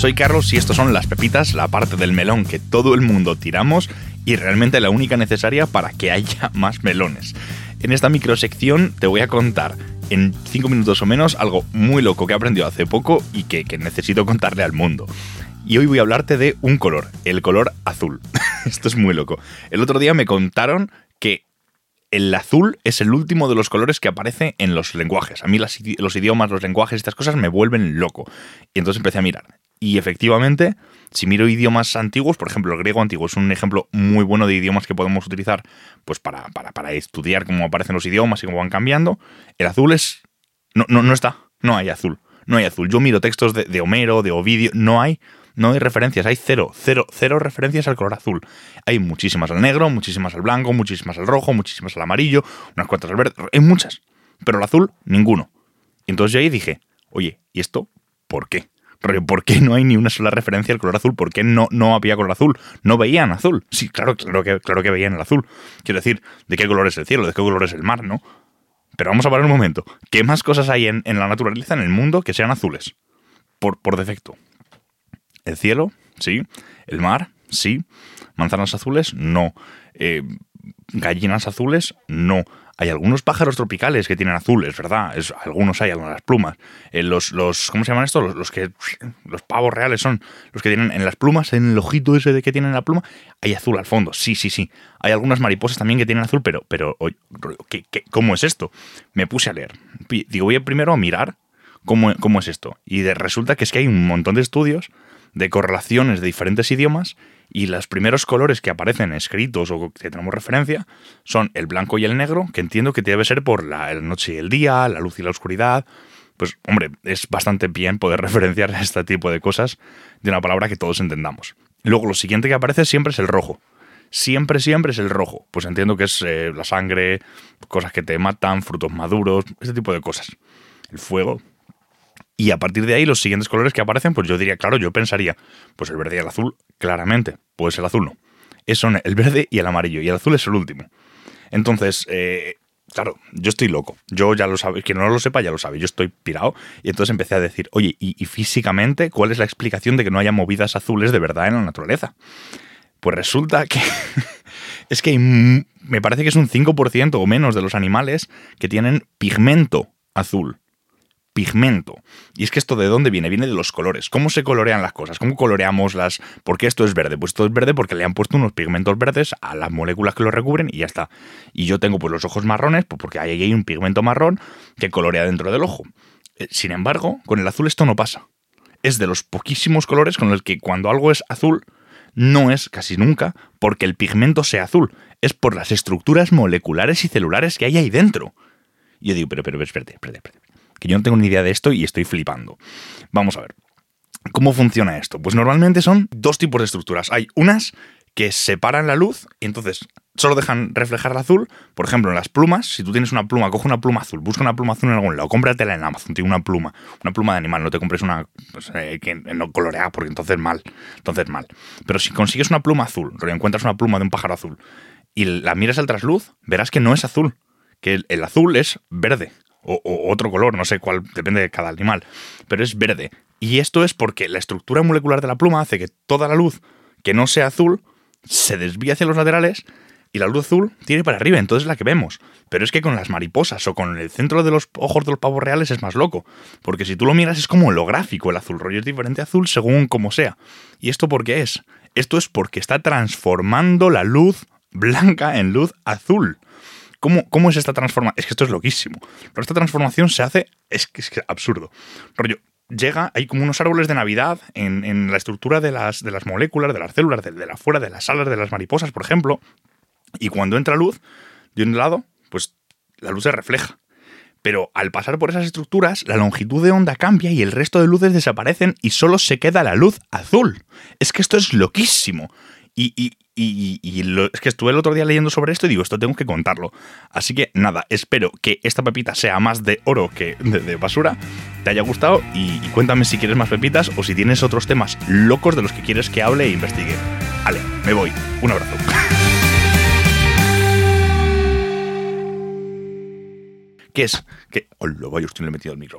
Soy Carlos y estos son las pepitas, la parte del melón que todo el mundo tiramos y realmente la única necesaria para que haya más melones. En esta microsección te voy a contar en 5 minutos o menos algo muy loco que he aprendido hace poco y que, que necesito contarle al mundo. Y hoy voy a hablarte de un color, el color azul. Esto es muy loco. El otro día me contaron que el azul es el último de los colores que aparece en los lenguajes. A mí los idiomas, los lenguajes, estas cosas me vuelven loco. Y entonces empecé a mirar. Y efectivamente, si miro idiomas antiguos, por ejemplo, el griego antiguo es un ejemplo muy bueno de idiomas que podemos utilizar pues para, para, estudiar cómo aparecen los idiomas y cómo van cambiando. El azul es. No, no, no está. No hay azul. No hay azul. Yo miro textos de, de Homero, de Ovidio. No hay. No hay referencias, hay cero, cero, cero referencias al color azul. Hay muchísimas al negro, muchísimas al blanco, muchísimas al rojo, muchísimas al amarillo, unas cuantas al verde, hay muchas. Pero el azul, ninguno. Y entonces yo ahí dije, oye, ¿y esto por qué? ¿Por qué no hay ni una sola referencia al color azul? ¿Por qué no, no había color azul? ¿No veían azul? Sí, claro, claro que, claro que veían el azul. Quiero decir, ¿de qué color es el cielo? ¿De qué color es el mar? ¿No? Pero vamos a parar un momento. ¿Qué más cosas hay en, la naturaleza, en el mundo, que sean azules? Por, por defecto. El cielo, sí. El mar, sí. Manzanas azules, no. Eh, gallinas azules, no. Hay algunos pájaros tropicales que tienen azules, ¿verdad? Es, algunos hay, algunas plumas. Eh, los, los, ¿Cómo se llaman estos? Los, que. Los pavos reales son los que tienen en las plumas, en el ojito ese de que tienen la pluma, hay azul al fondo. Sí, sí, sí. Hay algunas mariposas también que tienen azul, pero. pero ¿qué, cómo es esto? Me puse a leer. Digo, voy primero a mirar cómo, cómo es esto. Y de, resulta que es que hay un montón de estudios de correlaciones de diferentes idiomas y los primeros colores que aparecen escritos o que tenemos referencia son el blanco y el negro, que entiendo que debe ser por la, noche y el día, la luz y la oscuridad. Pues hombre, es bastante bien poder referenciar este tipo de cosas de una palabra que todos entendamos. Luego lo siguiente que aparece siempre es el rojo. Siempre, siempre es el rojo. Pues entiendo que es eh, la sangre, cosas que te matan, frutos maduros, ese tipo de cosas. El fuego, y a partir de ahí, los siguientes colores que aparecen, pues yo diría, claro, yo pensaría, pues el verde y el azul, claramente, pues el azul no. Es son el verde y el amarillo, y el azul es el último. Entonces, eh, claro, yo estoy loco. Yo ya lo sabe, quien no lo sepa ya lo sabe, yo estoy pirado. Y entonces empecé a decir, oye, ¿y, físicamente cuál es la explicación de que no haya movidas azules de verdad en la naturaleza? Pues resulta que es que me parece que es un 5% o menos de los animales que tienen pigmento azul pigmento. Y es que esto de dónde viene? Viene de los colores. ¿Cómo se colorean las cosas? ¿Cómo coloreamos las... ¿Por qué esto es verde? Pues esto es verde porque le han puesto unos pigmentos verdes a las moléculas que lo recubren y ya está. Y yo tengo pues los ojos marrones pues porque ahí hay un pigmento marrón que colorea dentro del ojo. Eh, sin embargo, con el azul esto no pasa. Es de los poquísimos colores con los que cuando algo es azul, no es casi nunca porque el pigmento sea azul, es por las estructuras moleculares y celulares que hay ahí dentro. Y yo digo, pero, pero, espérate, espérate, espérate que yo no tengo ni idea de esto y estoy flipando. Vamos a ver. ¿Cómo funciona esto? Pues normalmente son dos tipos de estructuras. Hay unas que separan la luz y entonces solo dejan reflejar el azul. Por ejemplo, en las plumas, si tú tienes una pluma, coge una pluma azul, busca una pluma azul en algún lado, cómpratela en Amazon, tiene una pluma, una pluma de animal, no te compres una pues, eh, que no colorea porque entonces mal, entonces mal. Pero si consigues una pluma azul, encuentras una pluma de un pájaro azul y la miras al trasluz, verás que no es azul, que el azul es verde o, otro color, no sé cuál, depende de cada animal, pero es verde. Y esto es porque la estructura molecular de la pluma hace que toda la luz que no sea azul se desvíe hacia los laterales y la luz azul tiene para arriba, entonces es la que vemos. Pero es que con las mariposas o con el centro de los ojos de los pavos reales es más loco, porque si tú lo miras es como holográfico, el azul rollo es diferente azul según como sea. ¿Y esto por qué es? Esto es porque está transformando la luz blanca en luz azul. ¿Cómo, es esta transformación? Es que esto es loquísimo. Pero esta transformación se hace, es que es absurdo. Rollo, llega, hay como unos árboles de Navidad en, la estructura de las, de las, moléculas, de las células, de, la fuera, de las alas de las mariposas, por ejemplo, y cuando entra luz de un lado, pues la luz se refleja. Pero al pasar por esas estructuras, la longitud de onda cambia y el resto de luces desaparecen y solo se queda la luz azul. Es que esto es loquísimo. Y, es que estuve el otro día leyendo sobre esto y digo, esto tengo que contarlo. Así que nada, espero que esta pepita sea más de oro que de, basura, te haya gustado y, cuéntame si quieres más pepitas o si tienes otros temas locos de los que quieres que hable e investigue. Vale, me voy. Un abrazo. ¿Qué es? Que... Oh, lo voy, estoy le he metido el micro.